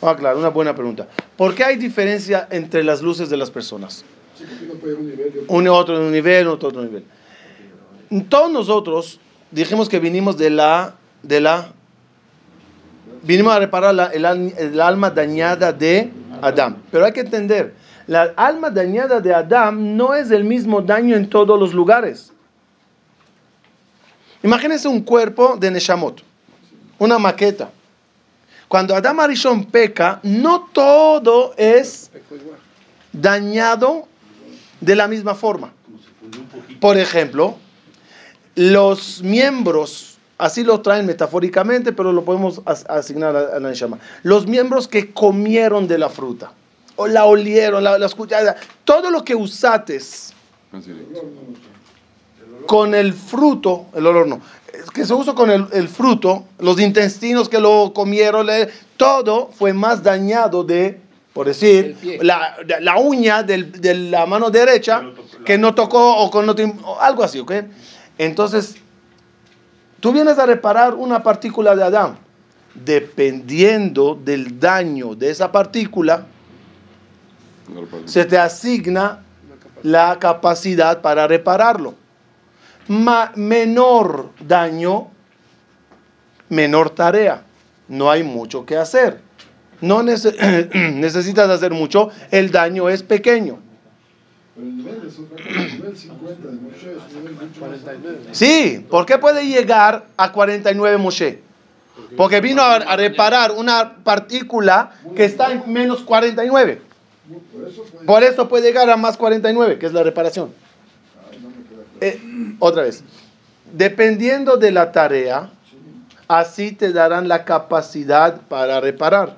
Ah, claro, una buena pregunta. ¿Por qué hay diferencia entre las luces de las personas? Un otro nivel, otro otro nivel. Todos nosotros dijimos que vinimos de la, de la, vinimos a reparar el, el, alma dañada de Adán. Pero hay que entender, la alma dañada de Adán no es el mismo daño en todos los lugares. Imagínense un cuerpo de Neshamot, una maqueta. Cuando Adam Arishon peca, no todo es dañado de la misma forma. Por ejemplo, los miembros, así lo traen metafóricamente, pero lo podemos asignar a, la Neshama. Los miembros que comieron de la fruta, o la olieron, la, escucharon, todo lo que usates con el fruto, el olor no, que se usó con el, fruto, los intestinos que lo comieron, todo fue más dañado de, por decir, la, la, uña de la mano derecha que no tocó o con algo así, ¿ok? Entonces, tú vienes a reparar una partícula de Adán. Dependiendo del daño de esa partícula, se te asigna la capacidad para repararlo menor daño, menor tarea. No hay mucho que hacer. No necesitas hacer mucho, el daño es pequeño. Sí, ¿por qué puede llegar a 49 Moshe? Porque vino a, reparar una partícula que está en menos 49. Por eso puede llegar a más 49, que es la reparación. Eh, otra vez, dependiendo de la tarea, así te darán la capacidad para reparar.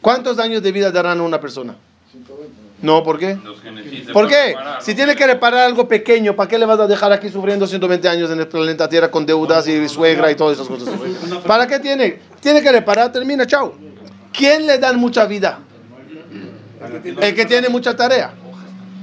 ¿Cuántos años de vida darán a una persona? No, ¿por qué? ¿Por qué? Si tiene que reparar algo pequeño, ¿para qué le vas a dejar aquí sufriendo 120 años en el planeta Tierra con deudas y suegra y todas esas cosas? ¿Para qué tiene? Tiene que reparar, termina, chao. ¿Quién le da mucha vida? El que tiene mucha tarea.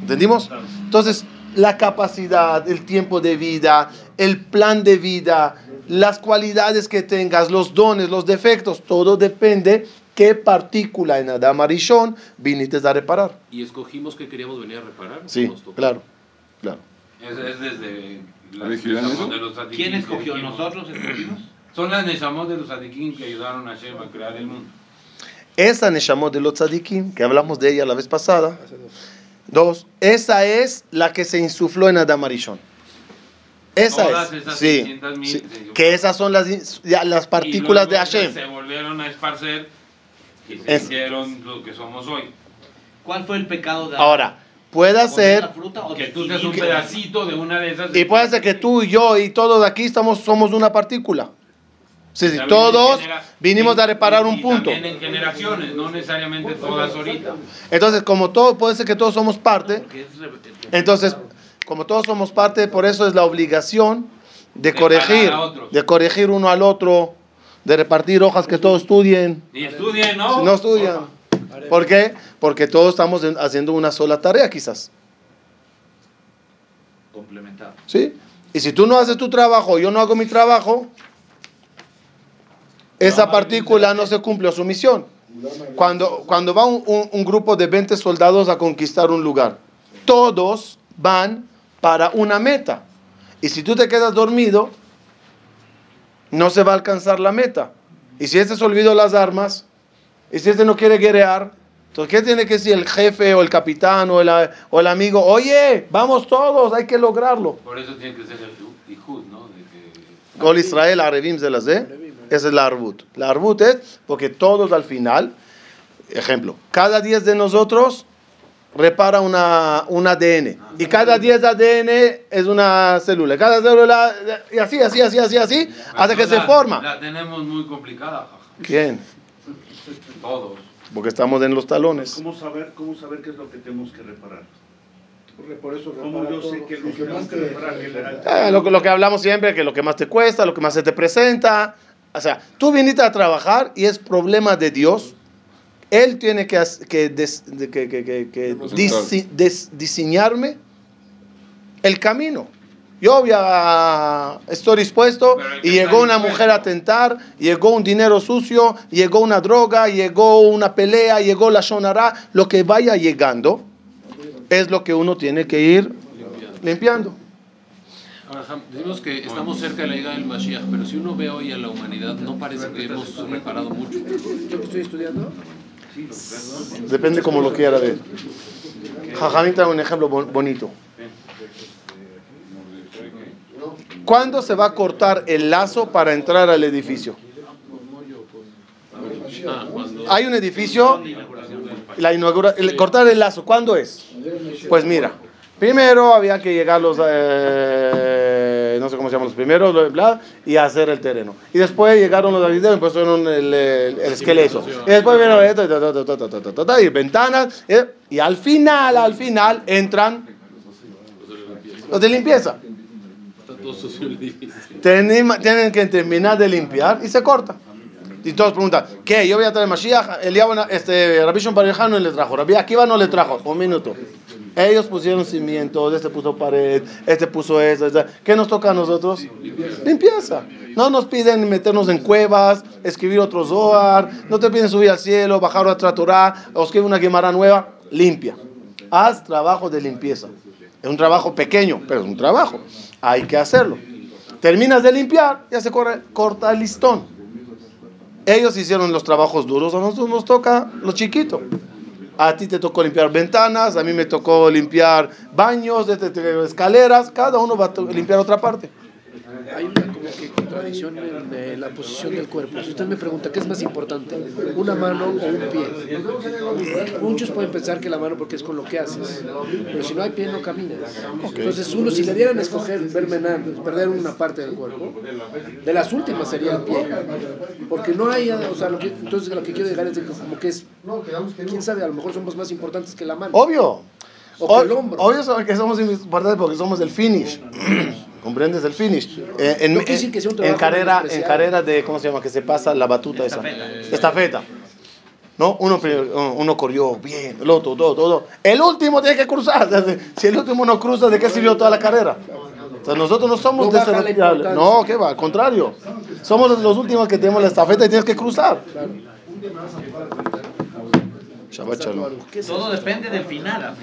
¿Entendimos? Entonces, la capacidad, el tiempo de vida, el plan de vida, las cualidades que tengas, los dones, los defectos, todo depende qué partícula en Adam Arishon viniste a reparar. ¿Y escogimos que queríamos venir a reparar? Sí, claro, claro. Es, desde la de los ¿Quién escogió? ¿Nosotros escogimos? Son las Neshamot de los Tzadikim que ayudaron a Hashem a crear el mundo. Esa Neshamot de los Tzadikim, que hablamos de ella la vez pasada, Dos, esa es la que se insufló en Adam Arishon. Esa es. sí, Que esas son las, las partículas de Hashem. Se volvieron a esparcer y se hicieron lo que somos hoy. ¿Cuál fue el pecado de Ahora, puede ser que tú seas un pedacito de una de esas. Y puede ser que tú y yo y todos de aquí estamos, somos una partícula. Sí, sí, todos vinimos a reparar un punto. También en generaciones, no necesariamente todas ahorita. Entonces, como todo, puede ser que todos somos parte. Entonces, como todos somos parte, por eso es la obligación de, corregir, de corregir uno al otro, de repartir hojas que todos estudien. Y estudien, ¿no? Si no estudian. ¿Por qué? Porque todos estamos haciendo una sola tarea, quizás. Complementar. ¿Sí? Y si tú no haces tu trabajo, yo no hago mi trabajo, esa partícula no se cumplió su misión. Cuando, cuando va un, grupo de 20 soldados a conquistar un lugar, todos van para una meta. Y si tú te quedas dormido, no se va a alcanzar la meta. Y si este se olvidó las armas, y si este no quiere guerrear, entonces, ¿qué tiene que decir el jefe o el capitán o el, o el amigo? Oye, vamos todos, hay que lograrlo. Por eso tiene que ser el Ihud, ¿no? Gol Israel, Arevim, de. Esa es la arbut. La arbut es porque todos al final, ejemplo, cada 10 de nosotros repara una, un ADN. Y cada 10 ADN es una célula. Cada célula, y así, así, así, así, así, hasta que se forma. La tenemos muy complicada. ¿Quién? Todos. Porque estamos en los talones. ¿Cómo saber, cómo saber qué es lo que tenemos que reparar? Por eso ¿Cómo yo sé que lo que más que reparar? Ah, lo, lo que hablamos siempre, que lo que más te cuesta, lo que más se te presenta. O sea, tú viniste a trabajar y es problema de Dios. Él tiene que, que, que, que diseñarme el camino. Yo había, estoy dispuesto y llegó una mujer a tentar, llegó un dinero sucio, llegó una droga, llegó una pelea, llegó la shonara, lo que vaya llegando es lo que uno tiene que ir limpiando. Ahora, decimos que estamos cerca de la llegada del Mashiach, pero si uno ve hoy a la humanidad, no parece que hemos reparado mucho. ¿Yo que estoy estudiando? Depende como lo quiera ver. Jajamín trae un ejemplo bonito. ¿Cuándo se va a cortar el lazo para entrar al edificio? Hay un edificio, la inaugura, cortar el lazo, ¿cuándo es? Pues mira, primero había que llegar los, eh, no sé cómo se llaman los primeros, bla, y hacer el terreno. Y después llegaron los avideos y pusieron el, el, esqueleto. Y después vino esto, y ventanas, y al final, al final entran los de limpieza. Tienen, que terminar de limpiar y se corta. Y todos preguntan, ¿qué? Yo voy a traer Mashiach. El este, Rabbi Shon le trajo. Rabbi Akiva no le trajo. Un minuto. Ellos pusieron cimientos, este puso pared, este puso eso. ¿Qué nos toca a nosotros? Limpieza. No nos piden meternos en cuevas, escribir otro Zohar. No te piden subir al cielo, bajar otra Torah, o escribir una Gemara nueva. Limpia. Haz trabajo de limpieza. Es un trabajo pequeño, pero es un trabajo. Hay que hacerlo. Terminas de limpiar, ya se corre, corta el listón. Ellos hicieron los trabajos duros, a nosotros nos toca lo chiquito. A ti te tocó limpiar ventanas, a mí me tocó limpiar baños, escaleras, cada uno va a limpiar otra parte. Hay una como que contradicción en la posición del cuerpo. Si usted me pregunta qué es más importante, una mano o un pie, muchos pueden pensar que la mano porque es con lo que haces, pero si no hay pie no caminas. Entonces uno si le dieran a escoger perder una parte del cuerpo, de las últimas sería el pie, porque no hay, o sea, lo que, entonces lo que quiero llegar es como que es, quién sabe, a lo mejor somos más importantes que la mano. Obvio. O el hombro. Obvio que somos importantes porque somos el finish. ¿Comprendes el finish? Eh, en, en, carrera, en carrera de, ¿cómo se llama? Que se pasa la batuta esa. Estafeta. ¿No? Uno, uno corrió bien, el otro, todo, todo. El último tiene que cruzar. Si el último no cruza, ¿de qué sirvió toda la carrera? O sea, nosotros no somos no No, ¿qué va? Al contrario. Somos los últimos que tenemos la estafeta y tienes que cruzar. Todo depende del final.